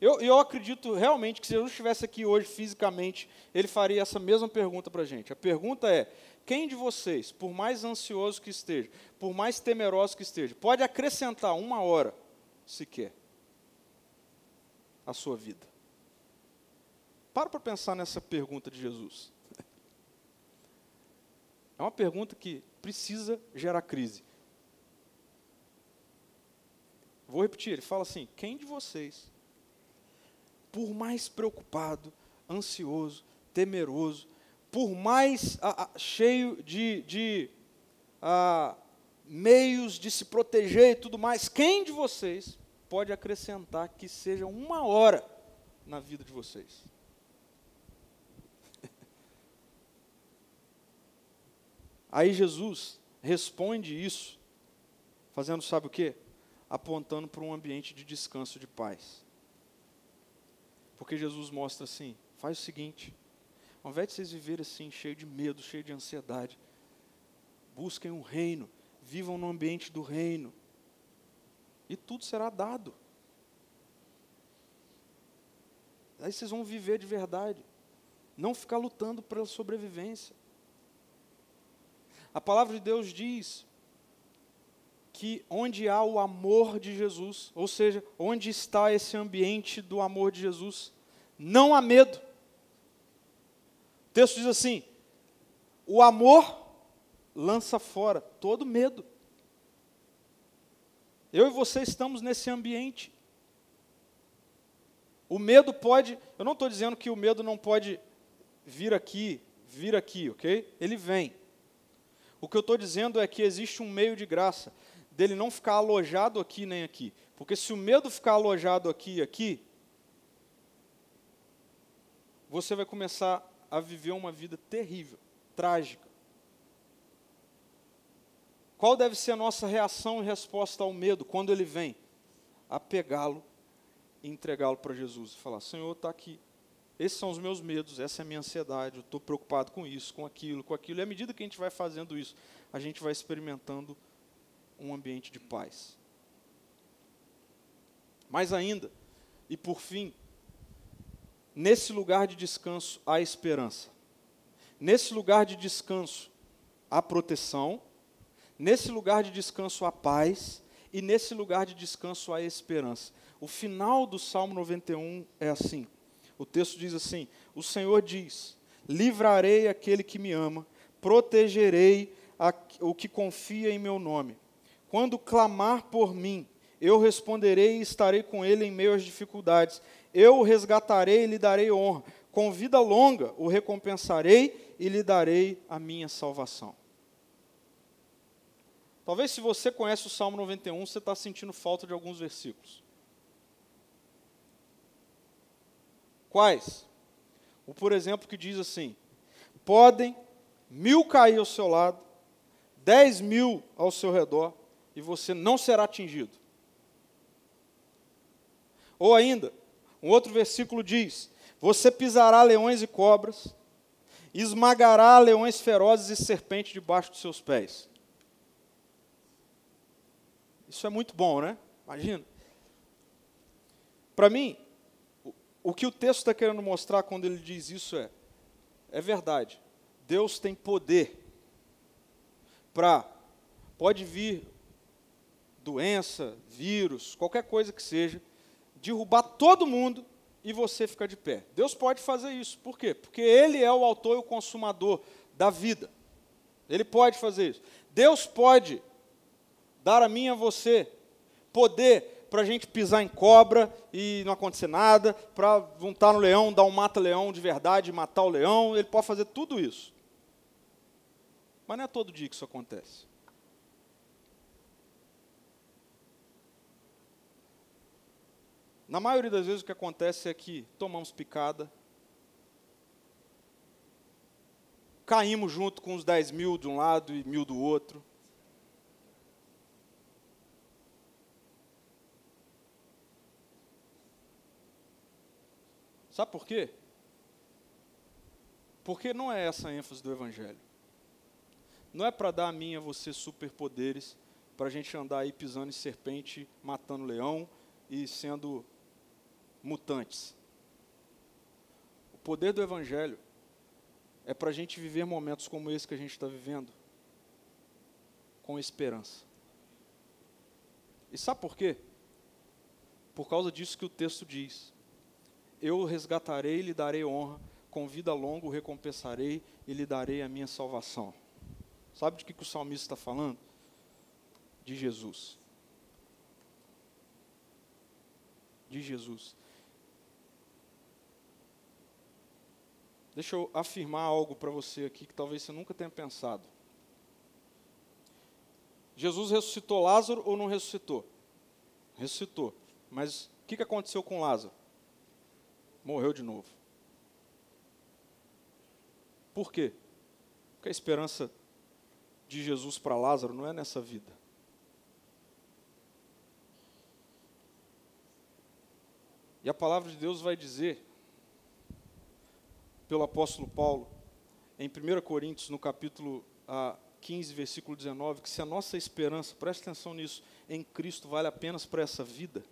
Eu, eu acredito realmente que se Jesus estivesse aqui hoje fisicamente, ele faria essa mesma pergunta para a gente. A pergunta é: quem de vocês, por mais ansioso que esteja, por mais temeroso que esteja, pode acrescentar uma hora, sequer, à sua vida? Para para pensar nessa pergunta de Jesus. É uma pergunta que precisa gerar crise. Vou repetir, ele fala assim: quem de vocês, por mais preocupado, ansioso, temeroso, por mais cheio de, de meios de se proteger e tudo mais, quem de vocês pode acrescentar que seja uma hora na vida de vocês? Aí Jesus responde isso, fazendo sabe o quê? Apontando para um ambiente de descanso de paz. Porque Jesus mostra assim: faz o seguinte, ao invés de vocês viverem assim, cheio de medo, cheio de ansiedade, busquem um reino, vivam no ambiente do reino, e tudo será dado. Aí vocês vão viver de verdade, não ficar lutando pela sobrevivência. A palavra de Deus diz que onde há o amor de Jesus, ou seja, onde está esse ambiente do amor de Jesus, não há medo texto diz assim: o amor lança fora todo medo. Eu e você estamos nesse ambiente. O medo pode, eu não estou dizendo que o medo não pode vir aqui, vir aqui, ok? Ele vem. O que eu estou dizendo é que existe um meio de graça dele não ficar alojado aqui nem aqui. Porque se o medo ficar alojado aqui e aqui, você vai começar a viver uma vida terrível, trágica. Qual deve ser a nossa reação e resposta ao medo quando ele vem? A pegá-lo e entregá-lo para Jesus. Falar: Senhor, está aqui. Esses são os meus medos, essa é a minha ansiedade, eu estou preocupado com isso, com aquilo, com aquilo. E à medida que a gente vai fazendo isso, a gente vai experimentando um ambiente de paz. Mais ainda, e por fim, nesse lugar de descanso há esperança. Nesse lugar de descanso há proteção, nesse lugar de descanso há paz, e nesse lugar de descanso há esperança. O final do Salmo 91 é assim. O texto diz assim: O Senhor diz: Livrarei aquele que me ama, protegerei a, o que confia em meu nome. Quando clamar por mim, eu responderei e estarei com ele em meio às dificuldades. Eu o resgatarei e lhe darei honra. Com vida longa o recompensarei e lhe darei a minha salvação. Talvez se você conhece o Salmo 91, você está sentindo falta de alguns versículos. Quais? O, por exemplo, que diz assim: Podem mil cair ao seu lado, dez mil ao seu redor, e você não será atingido. Ou ainda, um outro versículo diz: Você pisará leões e cobras, esmagará leões ferozes e serpentes debaixo dos seus pés. Isso é muito bom, né? Imagina. Para mim, o que o texto está querendo mostrar quando ele diz isso é: é verdade. Deus tem poder para. Pode vir doença, vírus, qualquer coisa que seja, derrubar todo mundo e você ficar de pé. Deus pode fazer isso. Por quê? Porque Ele é o autor e o consumador da vida. Ele pode fazer isso. Deus pode dar a mim e a você poder para a gente pisar em cobra e não acontecer nada, para juntar no leão, dar um mata-leão de verdade, matar o leão, ele pode fazer tudo isso. Mas não é todo dia que isso acontece. Na maioria das vezes o que acontece é que tomamos picada, caímos junto com os 10 mil de um lado e mil do outro. Sabe por quê? Porque não é essa a ênfase do Evangelho. Não é para dar a mim e a você superpoderes, para a gente andar aí pisando em serpente, matando leão e sendo mutantes. O poder do Evangelho é para a gente viver momentos como esse que a gente está vivendo, com esperança. E sabe por quê? Por causa disso que o texto diz eu resgatarei e lhe darei honra, com vida longa o recompensarei e lhe darei a minha salvação. Sabe de que, que o salmista está falando? De Jesus. De Jesus. Deixa eu afirmar algo para você aqui que talvez você nunca tenha pensado. Jesus ressuscitou Lázaro ou não ressuscitou? Ressuscitou. Mas o que aconteceu com Lázaro? morreu de novo. Por quê? Porque a esperança de Jesus para Lázaro não é nessa vida. E a palavra de Deus vai dizer, pelo apóstolo Paulo, em 1 Coríntios, no capítulo 15, versículo 19, que se a nossa esperança, preste atenção nisso, em Cristo vale apenas para essa vida.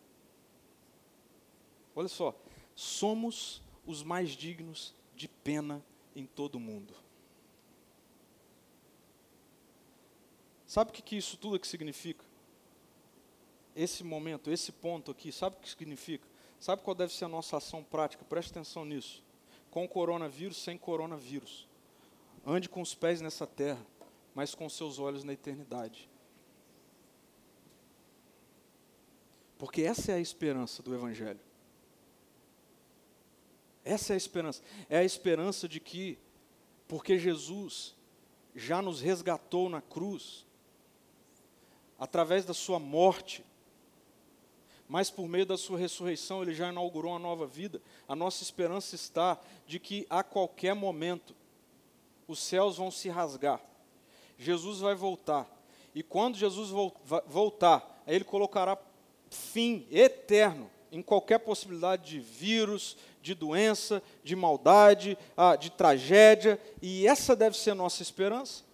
Olha só, somos os mais dignos de pena em todo o mundo. Sabe o que, que isso tudo aqui significa? Esse momento, esse ponto aqui, sabe o que significa? Sabe qual deve ser a nossa ação prática? Preste atenção nisso. Com coronavírus, sem coronavírus. Ande com os pés nessa terra. mas com seus olhos na eternidade. Porque essa é a esperança do Evangelho. Essa é a esperança. É a esperança de que, porque Jesus já nos resgatou na cruz, através da sua morte, mas por meio da sua ressurreição ele já inaugurou uma nova vida. A nossa esperança está de que a qualquer momento os céus vão se rasgar. Jesus vai voltar. E quando Jesus voltar, ele colocará fim eterno em qualquer possibilidade de vírus, de doença, de maldade, ah, de tragédia, e essa deve ser a nossa esperança.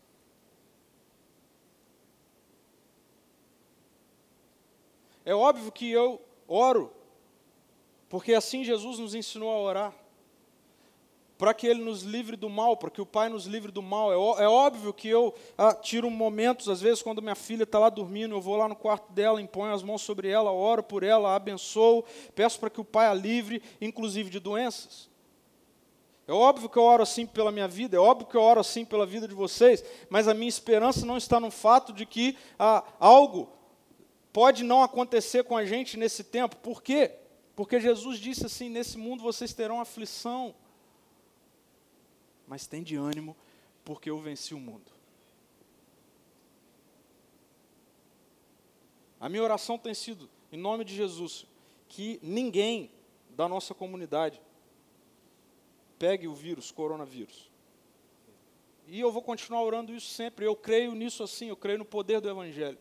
É óbvio que eu oro, porque assim Jesus nos ensinou a orar para que Ele nos livre do mal, para que o Pai nos livre do mal. É, é óbvio que eu ah, tiro momentos, às vezes, quando minha filha está lá dormindo, eu vou lá no quarto dela, imponho as mãos sobre ela, oro por ela, abençoo, peço para que o Pai a livre, inclusive de doenças. É óbvio que eu oro assim pela minha vida, é óbvio que eu oro assim pela vida de vocês, mas a minha esperança não está no fato de que ah, algo pode não acontecer com a gente nesse tempo. Por quê? Porque Jesus disse assim: nesse mundo vocês terão aflição mas tem de ânimo, porque eu venci o mundo. A minha oração tem sido, em nome de Jesus, que ninguém da nossa comunidade pegue o vírus, coronavírus. E eu vou continuar orando isso sempre. Eu creio nisso assim, eu creio no poder do Evangelho.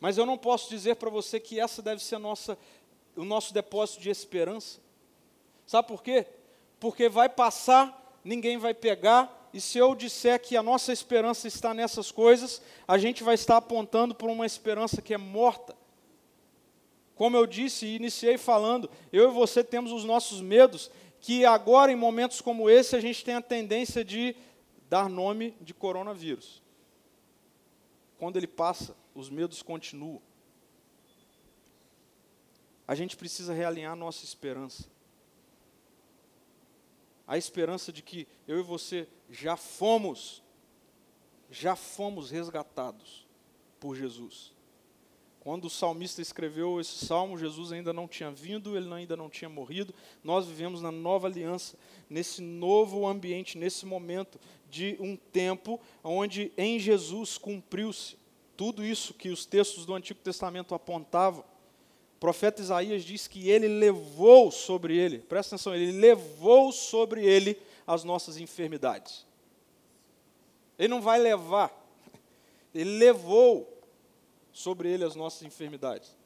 Mas eu não posso dizer para você que essa deve ser nossa, o nosso depósito de esperança. Sabe por quê? Porque vai passar ninguém vai pegar, e se eu disser que a nossa esperança está nessas coisas, a gente vai estar apontando para uma esperança que é morta. Como eu disse e iniciei falando, eu e você temos os nossos medos, que agora, em momentos como esse, a gente tem a tendência de dar nome de coronavírus. Quando ele passa, os medos continuam. A gente precisa realinhar nossa esperança a esperança de que eu e você já fomos, já fomos resgatados por Jesus. Quando o salmista escreveu esse salmo, Jesus ainda não tinha vindo, ele ainda não tinha morrido. Nós vivemos na nova aliança, nesse novo ambiente, nesse momento de um tempo onde em Jesus cumpriu-se tudo isso que os textos do Antigo Testamento apontavam profeta Isaías diz que ele levou sobre ele, presta atenção, ele levou sobre ele as nossas enfermidades. Ele não vai levar, ele levou sobre ele as nossas enfermidades.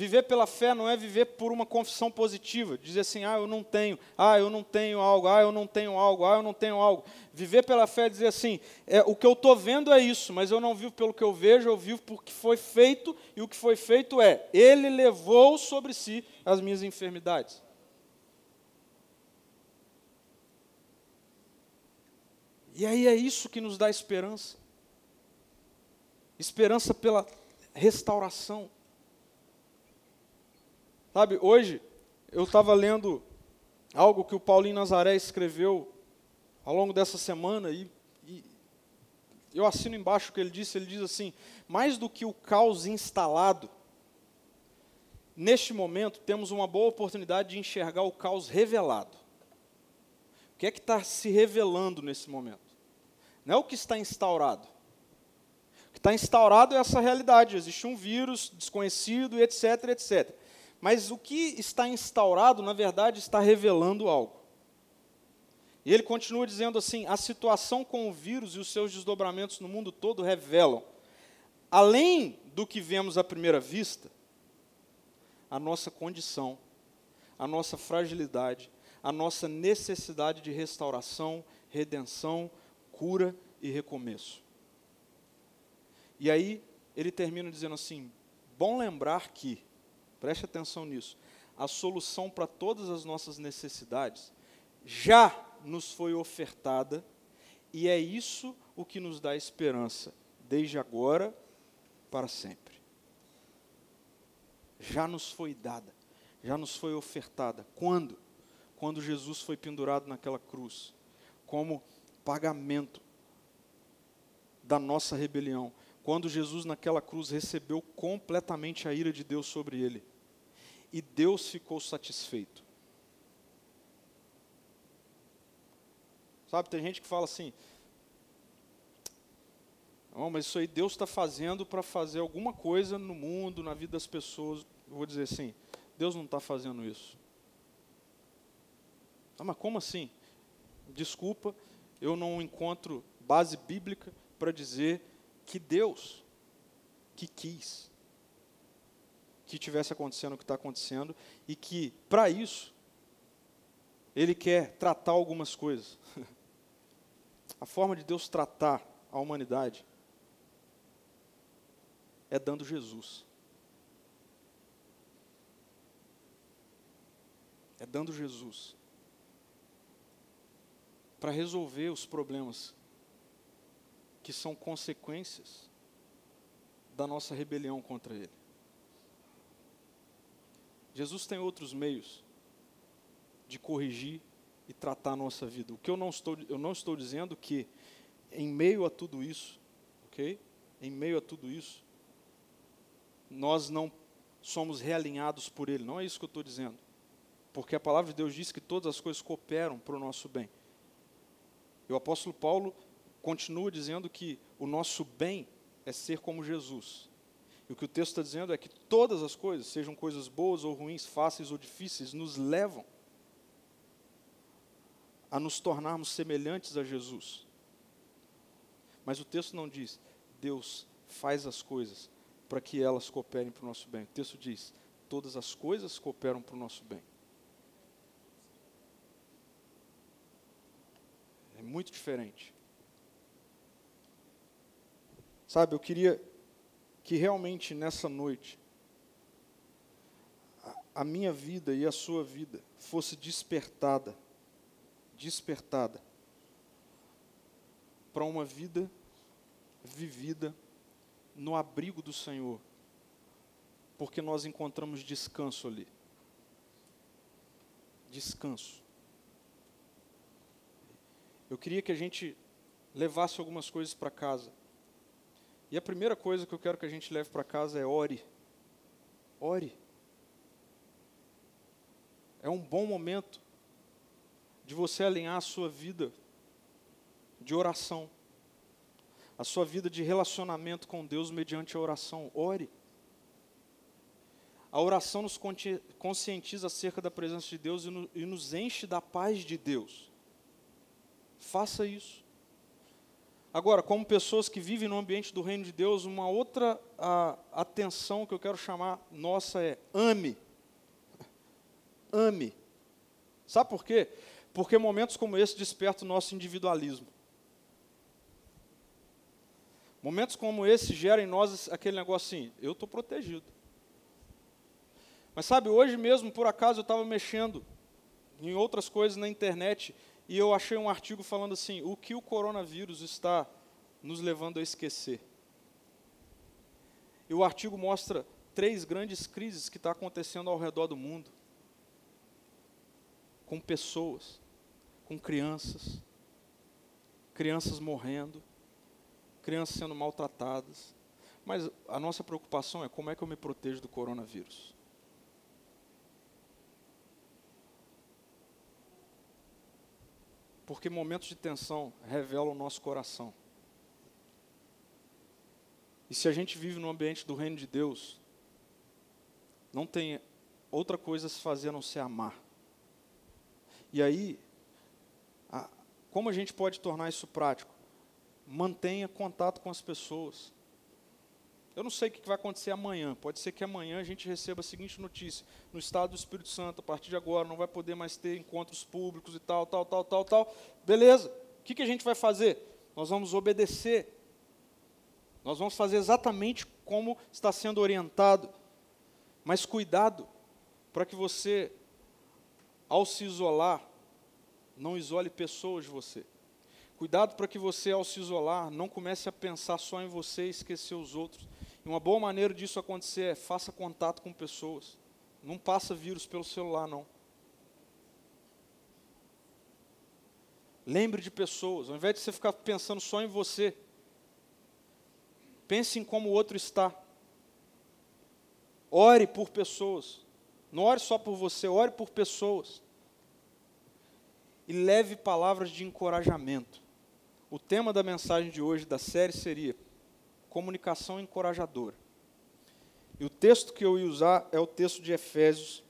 Viver pela fé não é viver por uma confissão positiva, dizer assim, ah, eu não tenho, ah, eu não tenho algo, ah, eu não tenho algo, ah, eu não tenho algo. Viver pela fé é dizer assim, é, o que eu estou vendo é isso, mas eu não vivo pelo que eu vejo, eu vivo por que foi feito, e o que foi feito é, Ele levou sobre si as minhas enfermidades. E aí é isso que nos dá esperança. Esperança pela restauração. Sabe, hoje eu estava lendo algo que o Paulinho Nazaré escreveu ao longo dessa semana e, e, eu assino embaixo o que ele disse. Ele diz assim: mais do que o caos instalado, neste momento temos uma boa oportunidade de enxergar o caos revelado. O que é que está se revelando nesse momento? Não é o que está instaurado. O que está instaurado é essa realidade. Existe um vírus desconhecido, etc, etc. Mas o que está instaurado, na verdade, está revelando algo. E ele continua dizendo assim: a situação com o vírus e os seus desdobramentos no mundo todo revelam, além do que vemos à primeira vista, a nossa condição, a nossa fragilidade, a nossa necessidade de restauração, redenção, cura e recomeço. E aí ele termina dizendo assim: bom lembrar que preste atenção nisso, a solução para todas as nossas necessidades já nos foi ofertada e é isso o que nos dá esperança, desde agora para sempre. Já nos foi dada, já nos foi ofertada. Quando? Quando Jesus foi pendurado naquela cruz, como pagamento da nossa rebelião. Quando Jesus naquela cruz recebeu completamente a ira de Deus sobre ele. E Deus ficou satisfeito. Sabe, tem gente que fala assim: mas isso aí Deus está fazendo para fazer alguma coisa no mundo, na vida das pessoas. Eu vou dizer assim: Deus não está fazendo isso. Ah, mas como assim? Desculpa, eu não encontro base bíblica para dizer que Deus que quis que tivesse acontecendo o que está acontecendo e que, para isso, Ele quer tratar algumas coisas. A forma de Deus tratar a humanidade é dando Jesus. É dando Jesus para resolver os problemas que são consequências da nossa rebelião contra Ele. Jesus tem outros meios de corrigir e tratar a nossa vida. O que eu não estou, eu não estou dizendo que em meio a tudo isso, ok? Em meio a tudo isso, nós não somos realinhados por Ele. Não é isso que eu estou dizendo. Porque a palavra de Deus diz que todas as coisas cooperam para o nosso bem. E o apóstolo Paulo continua dizendo que o nosso bem é ser como Jesus. E o que o texto está dizendo é que todas as coisas, sejam coisas boas ou ruins, fáceis ou difíceis, nos levam a nos tornarmos semelhantes a Jesus. Mas o texto não diz, Deus faz as coisas para que elas cooperem para o nosso bem. O texto diz, todas as coisas cooperam para o nosso bem. É muito diferente. Sabe, eu queria que realmente nessa noite a, minha vida e a sua vida fosse despertada despertada para uma vida vivida no abrigo do Senhor, porque nós encontramos descanso ali. Descanso. Eu queria que a gente levasse algumas coisas para casa. E a primeira coisa que eu quero que a gente leve para casa é ore. Ore. É um bom momento de você alinhar a sua vida de oração, a sua vida de relacionamento com Deus mediante a oração. Ore. A oração nos conscientiza acerca da presença de Deus e nos enche da paz de Deus. Faça isso. Agora, como pessoas que vivem no ambiente do reino de Deus, uma outra a, atenção que eu quero chamar nossa é ame. Ame. Sabe por quê? Porque momentos como esse despertam o nosso individualismo. Momentos como esse geram em nós aquele negócio assim, eu estou protegido. Mas sabe, hoje mesmo, por acaso, eu estava mexendo em outras coisas na internet e eu achei um artigo falando assim, o que o coronavírus está nos levando a esquecer. E o artigo mostra três grandes crises que estão tá acontecendo ao redor do mundo com pessoas, com crianças, crianças morrendo, crianças sendo maltratadas. Mas a nossa preocupação é como é que eu me protejo do coronavírus. Porque momentos de tensão revelam o nosso coração. E se a gente vive no ambiente do reino de Deus, não tem outra coisa a se fazer a não ser amar. E aí, a, como a gente pode tornar isso prático? Mantenha contato com as pessoas. Eu não sei o que vai acontecer amanhã. Pode ser que amanhã a gente receba a seguinte notícia: no estado do Espírito Santo, a partir de agora, não vai poder mais ter encontros públicos e tal, tal, tal, tal, tal. Beleza. O que, a gente vai fazer? Nós vamos obedecer. Nós vamos fazer exatamente como está sendo orientado. Mas cuidado para que você ao se isolar, não isole pessoas de você. Cuidado para que você, ao se isolar, não comece a pensar só em você e esquecer os outros. E uma boa maneira disso acontecer é faça contato com pessoas. Não passa vírus pelo celular, não. Lembre de pessoas, ao invés de você ficar pensando só em você, Pense em como o outro está. Ore por pessoas. Não ore só por você, ore por pessoas. E leve palavras de encorajamento. O tema da mensagem de hoje da série seria comunicação encorajadora. E o texto que eu ia usar é o texto de Efésios,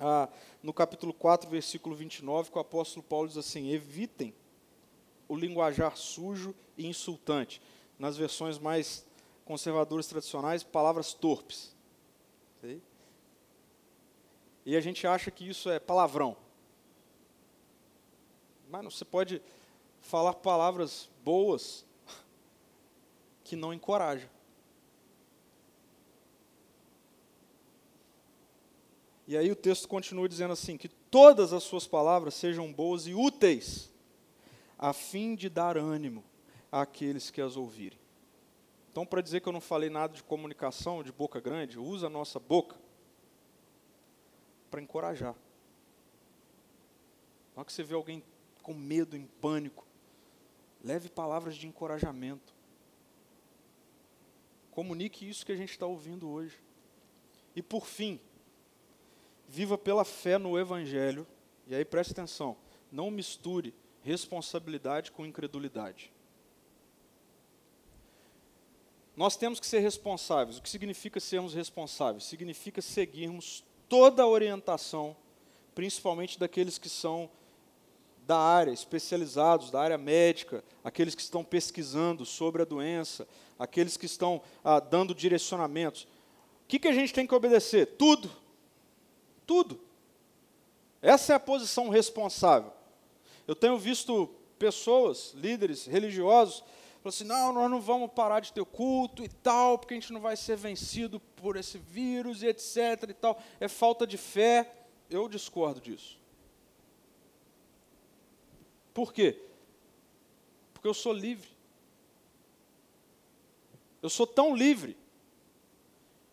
ah, no capítulo 4, versículo 29, que o apóstolo Paulo diz assim: Evitem o linguajar sujo e insultante. Nas versões mais conservadoras tradicionais, palavras torpes. E a gente acha que isso é palavrão. Mas você pode falar palavras boas que não encorajam. E aí o texto continua dizendo assim: que todas as suas palavras sejam boas e úteis, a fim de dar ânimo àqueles que as ouvirem. Então, para dizer que eu não falei nada de comunicação, de boca grande, usa a nossa boca para encorajar. Na hora que você vê alguém com medo, em pânico, leve palavras de encorajamento. Comunique isso que a gente está ouvindo hoje. E por fim, viva pela fé no Evangelho. E aí preste atenção: não misture responsabilidade com incredulidade. Nós temos que ser responsáveis. O que significa sermos responsáveis? Significa seguirmos toda a orientação, principalmente daqueles que são da área, especializados, da área médica, aqueles que estão pesquisando sobre a doença, aqueles que estão ah, dando direcionamentos. O que, que a gente tem que obedecer? Tudo. Tudo. Essa é a posição responsável. Eu tenho visto pessoas, líderes religiosos, falando assim: não, nós não vamos parar de ter culto e tal, porque a gente não vai ser vencido por esse vírus e etc. e tal. É falta de fé. Eu discordo disso. Por quê? Porque eu sou livre. Eu sou tão livre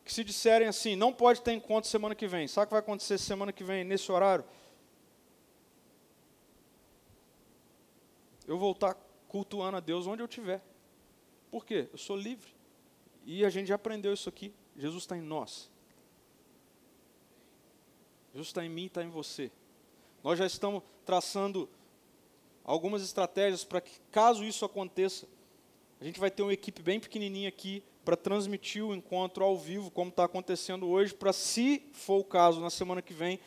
que se disserem assim, não pode ter encontro semana que vem. Sabe o que vai acontecer semana que vem, nesse horário? Eu vou estar cultuando a Deus onde eu estiver. Por quê? Eu sou livre. E a gente já aprendeu isso aqui. Jesus está em nós. Jesus está em mim está em você. Nós já estamos traçando algumas estratégias para que, caso isso aconteça, a gente vai ter uma equipe bem pequenininha aqui para transmitir o encontro ao vivo, como está acontecendo hoje, para, se for o caso, na semana que vem,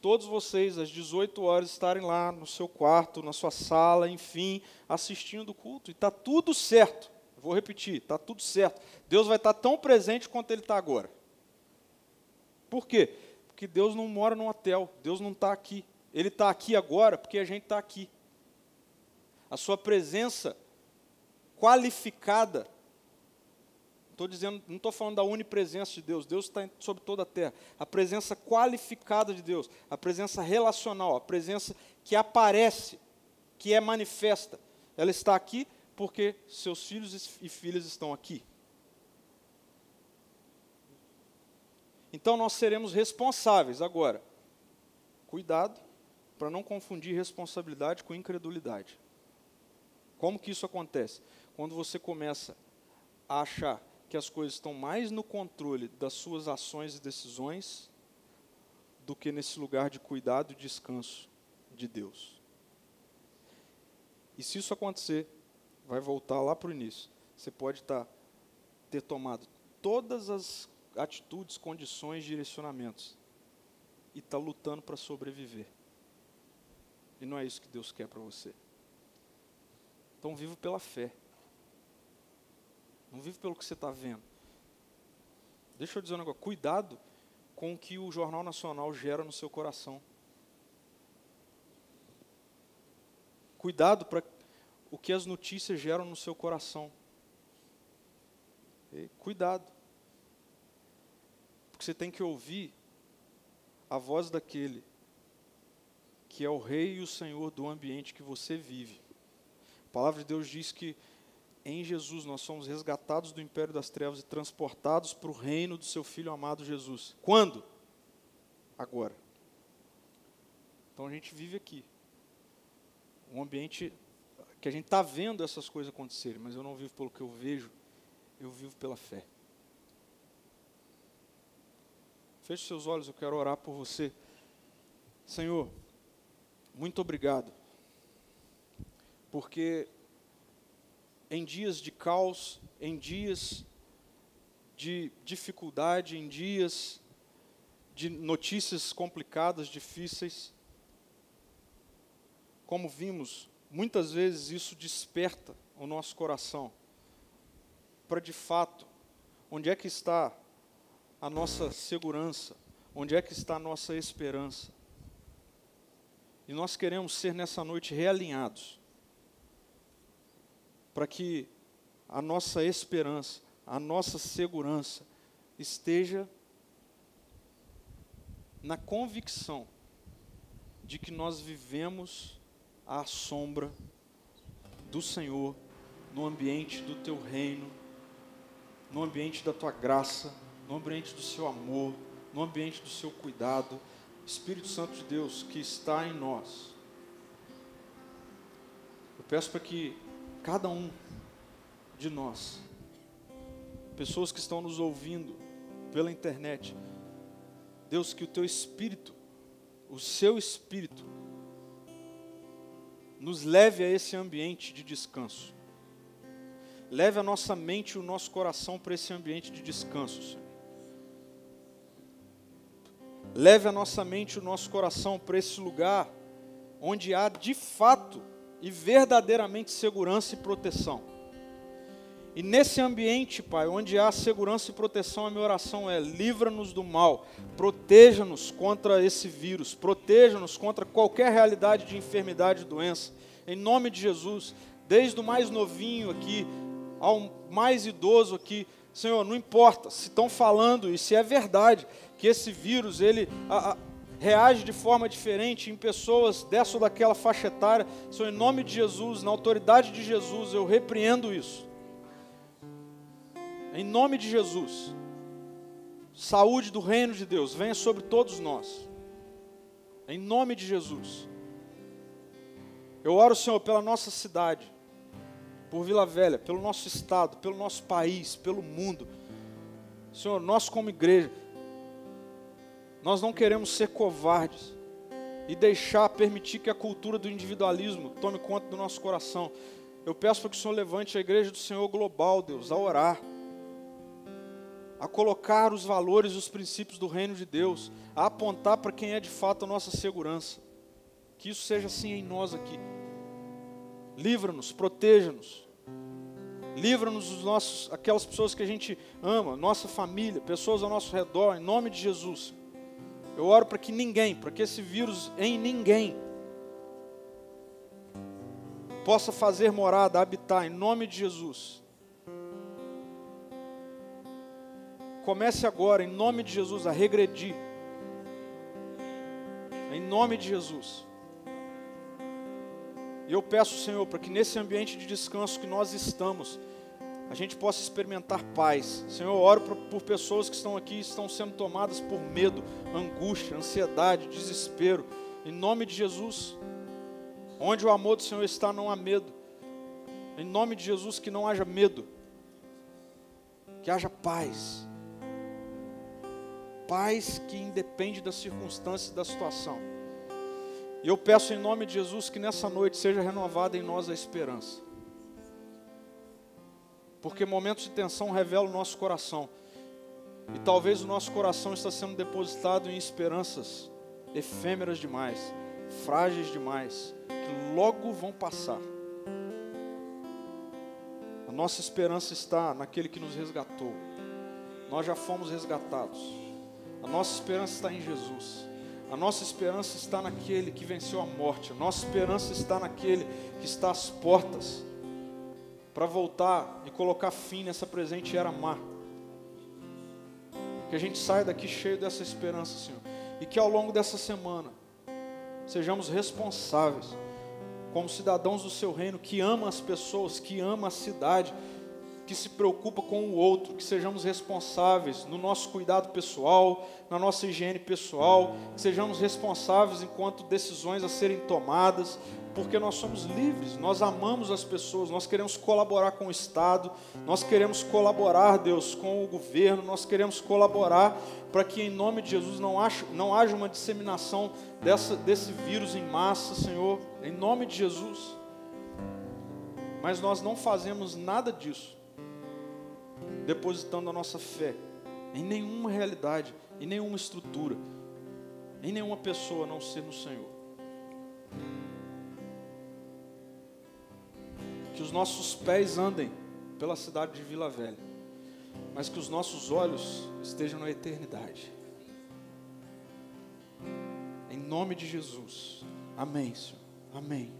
todos vocês, às 18 horas, estarem lá no seu quarto, na sua sala, enfim, assistindo o culto. E está tudo certo. Vou repetir, está tudo certo. Deus vai estar tá tão presente quanto Ele está agora. Por quê? Porque Deus não mora num hotel, Deus não está aqui. Ele está aqui agora porque a gente está aqui. A sua presença qualificada Estou dizendo, não estou falando da onipresença de Deus. Deus está sobre toda a terra. A presença qualificada de Deus, a presença relacional, a presença que aparece, que é manifesta, ela está aqui porque seus filhos e filhas estão aqui. Então nós seremos responsáveis agora. Cuidado para não confundir responsabilidade com incredulidade. Como que isso acontece? Quando você começa a achar que as coisas estão mais no controle das suas ações e decisões do que nesse lugar de cuidado e descanso de Deus. E se isso acontecer, vai voltar lá para o início. Você pode tá, ter tomado todas as atitudes, condições, direcionamentos e estar tá lutando para sobreviver. E não é isso que Deus quer para você. Então viva pela fé. Não vive pelo que você está vendo. Deixa eu dizer um negócio. Cuidado com o que o Jornal Nacional gera no seu coração. Cuidado para o que as notícias geram no seu coração. E cuidado. Porque você tem que ouvir a voz daquele que é o Rei e o Senhor do ambiente que você vive. Palavra de Deus diz que em Jesus nós somos resgatados do império das trevas e transportados para o reino do seu Filho amado Jesus. Quando? Agora. Então a gente vive aqui. Um ambiente que a gente está vendo essas coisas acontecerem, mas eu não vivo pelo que eu vejo, eu vivo pela fé. Feche seus olhos, eu quero orar por você. Senhor, muito obrigado, porque em dias de caos, em dias de dificuldade, em dias de notícias complicadas, difíceis, como vimos, muitas vezes isso desperta o nosso coração para de fato, onde é que está a nossa segurança, onde é que está a nossa esperança. E nós queremos ser nessa noite realinhados, para que a nossa esperança, a nossa segurança esteja na convicção de que nós vivemos à sombra do Senhor, no ambiente do teu reino, no ambiente da tua graça, no ambiente do seu amor, no ambiente do seu cuidado. Espírito Santo de Deus que está em nós. Eu peço para que cada um de nós, pessoas que estão nos ouvindo pela internet, Deus, que o teu espírito, o seu espírito, nos leve a esse ambiente de descanso. Leve a nossa mente e o nosso coração para esse ambiente de descanso, Senhor. Leve a nossa mente e o nosso coração para esse lugar onde há de fato e verdadeiramente segurança e proteção. E nesse ambiente, Pai, onde há segurança e proteção, a minha oração é: livra-nos do mal, proteja-nos contra esse vírus, proteja-nos contra qualquer realidade de enfermidade e doença. Em nome de Jesus, desde o mais novinho aqui ao mais idoso aqui, Senhor, não importa se estão falando e se é verdade que esse vírus ele a, a, reage de forma diferente em pessoas dessa ou daquela faixa etária, Senhor, em nome de Jesus, na autoridade de Jesus, eu repreendo isso. Em nome de Jesus, saúde do reino de Deus venha sobre todos nós. Em nome de Jesus. Eu oro, Senhor, pela nossa cidade, por Vila Velha, pelo nosso estado, pelo nosso país, pelo mundo. Senhor, nós como igreja, nós não queremos ser covardes e deixar, permitir que a cultura do individualismo tome conta do nosso coração. Eu peço para que o Senhor levante a igreja do Senhor global, Deus, a orar, a colocar os valores e os princípios do reino de Deus, a apontar para quem é de fato a nossa segurança. Que isso seja assim em nós aqui. Livra-nos, proteja-nos. Livra-nos dos nossos, aquelas pessoas que a gente ama, nossa família, pessoas ao nosso redor, em nome de Jesus. Eu oro para que ninguém, para que esse vírus em ninguém possa fazer morada, habitar, em nome de Jesus. Comece agora, em nome de Jesus, a regredir. Em nome de Jesus. E eu peço, Senhor, para que nesse ambiente de descanso que nós estamos, a gente possa experimentar paz. Senhor, eu oro por, pessoas que estão aqui e estão sendo tomadas por medo, angústia, ansiedade, desespero. Em nome de Jesus, onde o amor do Senhor está, não há medo. Em nome de Jesus, que não haja medo, que haja paz. Paz que independe das circunstâncias e da situação. E eu peço em nome de Jesus que nessa noite seja renovada em nós a esperança. Porque momentos de tensão revelam o nosso coração. E talvez o nosso coração está sendo depositado em esperanças efêmeras demais, frágeis demais, que logo vão passar. A nossa esperança está naquele que nos resgatou. Nós já fomos resgatados. A nossa esperança está em Jesus. A nossa esperança está naquele que venceu a morte. A nossa esperança está naquele que está às portas para voltar e colocar fim nessa presente era má. Que a gente saia daqui cheio dessa esperança, Senhor. E que ao longo dessa semana sejamos responsáveis como cidadãos do seu reino, que ama as pessoas, que ama a cidade, que se preocupa com o outro, que sejamos responsáveis no nosso cuidado pessoal, na nossa higiene pessoal, que sejamos responsáveis enquanto decisões a serem tomadas, porque nós somos livres, nós amamos as pessoas, nós queremos colaborar com o Estado, nós queremos colaborar, Deus, com o governo, nós queremos colaborar para que em nome de Jesus não haja, não haja uma disseminação dessa, desse vírus em massa, Senhor, em nome de Jesus. Mas nós não fazemos nada disso depositando a nossa fé em nenhuma realidade, em nenhuma estrutura, em nenhuma pessoa a não ser no Senhor. Que os nossos pés andem pela cidade de Vila Velha, mas que os nossos olhos estejam na eternidade. Em nome de Jesus. Amém, Senhor. Amém.